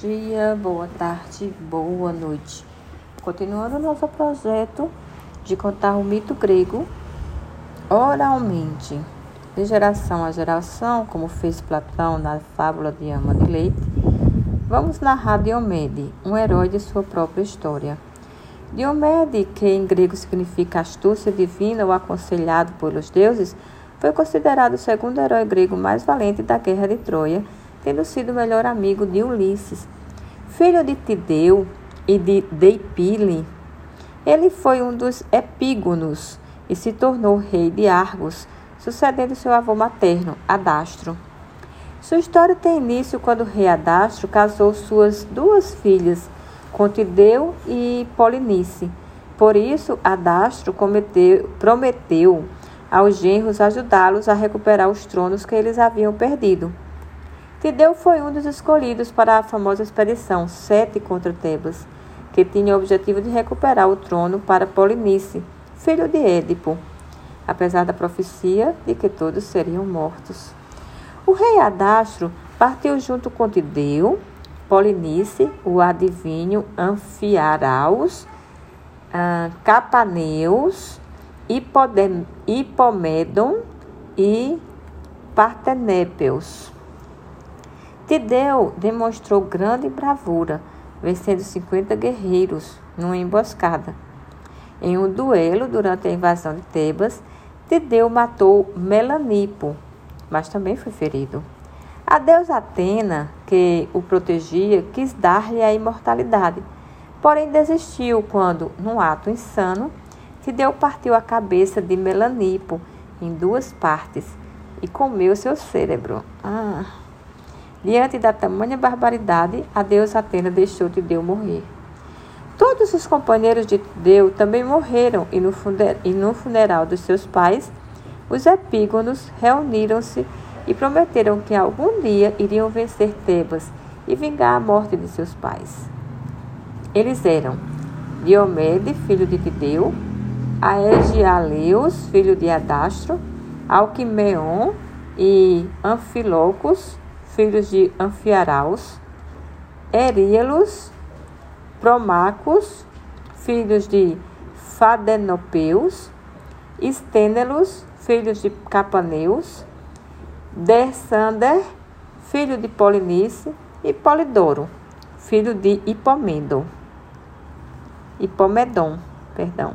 dia, boa tarde, boa noite. Continuando nosso projeto de contar o mito grego oralmente, de geração a geração, como fez Platão na fábula de Ama de Leite, vamos narrar Diomede, um herói de sua própria história. Diomede, que em grego significa astúcia divina ou aconselhado pelos deuses, foi considerado o segundo herói grego mais valente da Guerra de Troia tendo sido o melhor amigo de Ulisses. Filho de Tideu e de Deipile, ele foi um dos epígonos e se tornou rei de Argos, sucedendo seu avô materno, Adastro. Sua história tem início quando o rei Adastro casou suas duas filhas, com Tideu e Polinice. Por isso, Adastro cometeu, prometeu aos genros ajudá-los a recuperar os tronos que eles haviam perdido. Tideu foi um dos escolhidos para a famosa expedição Sete contra Tebas, que tinha o objetivo de recuperar o trono para Polinice, filho de Édipo, apesar da profecia de que todos seriam mortos. O rei Adastro partiu junto com Tideu, Polinice, o adivinho Anfiaraus, uh, Capaneus, Hipomedon e Partenépeus. Tideu demonstrou grande bravura, vencendo 50 guerreiros numa emboscada. Em um duelo durante a invasão de Tebas, Tideu matou Melanipo, mas também foi ferido. A deusa Atena, que o protegia, quis dar-lhe a imortalidade, porém desistiu quando, num ato insano, Tideu partiu a cabeça de Melanipo em duas partes e comeu seu cérebro. Ah. Diante da tamanha barbaridade, a deusa Atena deixou Tideu morrer. Todos os companheiros de Tideu também morreram, e no, e no funeral dos seus pais, os epígonos reuniram-se e prometeram que algum dia iriam vencer Tebas e vingar a morte de seus pais. Eles eram Diomede, filho de Tideu, Aegialeus, filho de Adastro, Alquimeon e Anfilocos, filhos de Anfiaraus, Eríelos, Promacos, filhos de Fadenopeus, Estênelos, filhos de Capaneus, Dersander, filho de Polinice, e Polidoro, filho de Hipomedon. Hipomedon, perdão.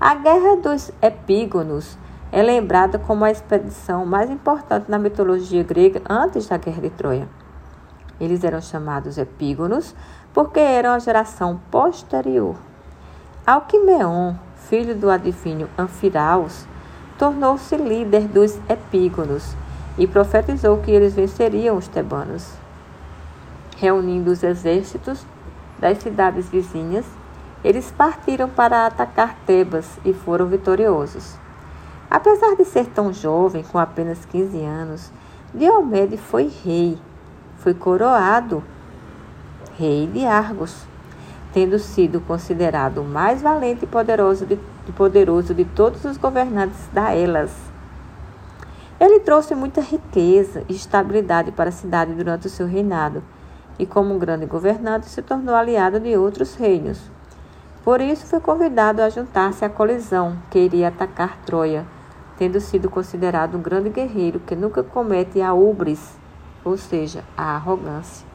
A Guerra dos Epígonos é lembrada como a expedição mais importante na mitologia grega antes da Guerra de Troia. Eles eram chamados epígonos porque eram a geração posterior. Alquimeon, filho do adivinho Anfiraus, tornou-se líder dos epígonos e profetizou que eles venceriam os tebanos. Reunindo os exércitos das cidades vizinhas, eles partiram para atacar Tebas e foram vitoriosos. Apesar de ser tão jovem, com apenas 15 anos, Diomedes foi rei, foi coroado rei de Argos, tendo sido considerado o mais valente e poderoso de, poderoso de todos os governantes da Elas. Ele trouxe muita riqueza e estabilidade para a cidade durante o seu reinado, e como um grande governante se tornou aliado de outros reinos. Por isso foi convidado a juntar-se à colisão que iria atacar Troia tendo sido considerado um grande guerreiro que nunca comete a ubris, ou seja, a arrogância.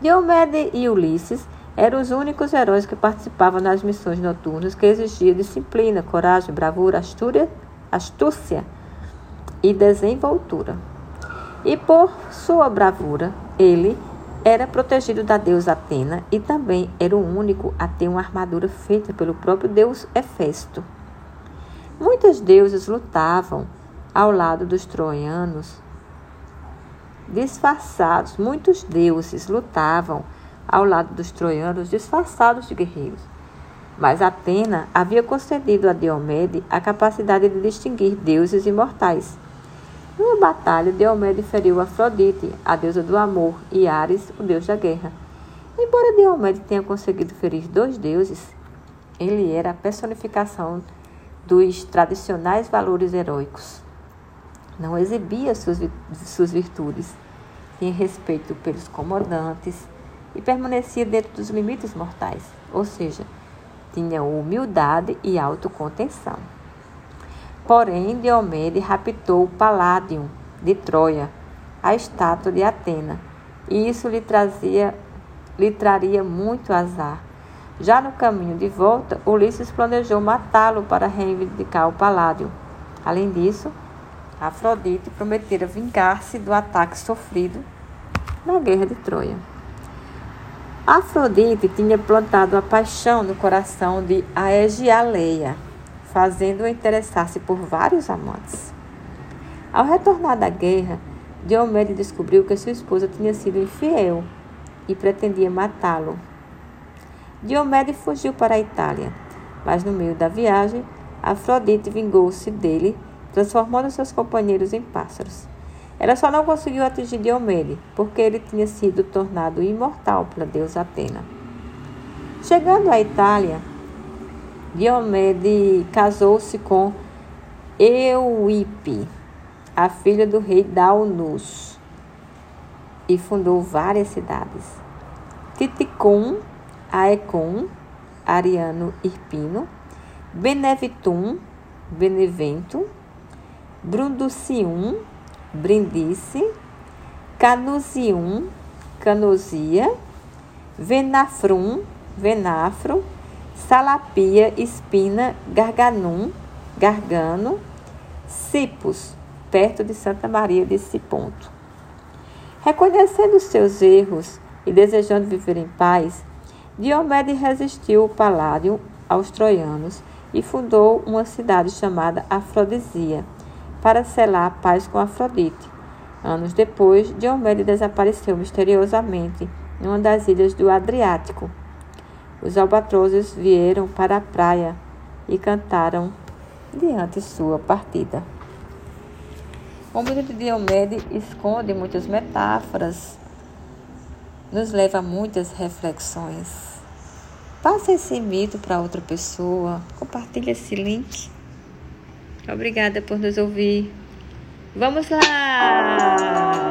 Diomedes e Ulisses eram os únicos heróis que participavam nas missões noturnas que exigiam disciplina, coragem, bravura, astúcia, astúcia e desenvoltura. E por sua bravura, ele era protegido da deusa Atena e também era o único a ter uma armadura feita pelo próprio deus Hefesto. Muitos deuses lutavam ao lado dos troianos disfarçados. Muitos deuses lutavam ao lado dos troianos disfarçados de guerreiros. Mas Atena havia concedido a Diomede a capacidade de distinguir deuses imortais. Numa batalha, Diomede feriu Afrodite, a deusa do amor, e Ares, o deus da guerra. Embora Diomede tenha conseguido ferir dois deuses, ele era a personificação dos tradicionais valores heróicos. Não exibia suas, suas virtudes. tinha respeito pelos comandantes e permanecia dentro dos limites mortais, ou seja, tinha humildade e autocontenção. Porém, Diomedes raptou o Paládio de Troia, a estátua de Atena, e isso lhe, trazia, lhe traria muito azar. Já no caminho de volta, Ulisses planejou matá-lo para reivindicar o Paládio. Além disso, Afrodite prometera vingar-se do ataque sofrido na guerra de Troia. Afrodite tinha plantado a paixão no coração de Aegialeia, fazendo-a interessar-se por vários amantes. Ao retornar da guerra, Diomedes descobriu que sua esposa tinha sido infiel e pretendia matá-lo. Diomedes fugiu para a Itália, mas no meio da viagem, Afrodite vingou-se dele transformando seus companheiros em pássaros. Ela só não conseguiu atingir Diomedes, porque ele tinha sido tornado imortal pela deusa Atena. Chegando à Itália, Diomedes casou-se com Euipe, a filha do rei Daunus, e fundou várias cidades. Titicum, Aecum, Ariano Irpino, Benevitum, Benevento, Brunducium, Brindice, Canusium, Canosia, Venafrum, Venafro, Salapia, Espina, Garganum, Gargano, Cipus, perto de Santa Maria de Ciponto. Reconhecendo seus erros e desejando viver em paz, Diomedes resistiu o paládio aos troianos e fundou uma cidade chamada Afrodisia para selar a paz com Afrodite. Anos depois, Diomedes desapareceu misteriosamente em uma das ilhas do Adriático. Os albatrozes vieram para a praia e cantaram diante sua partida. O mito de Diomedes esconde muitas metáforas, nos leva a muitas reflexões. Passe esse mito para outra pessoa, compartilhe esse link. Obrigada por nos ouvir. Vamos lá!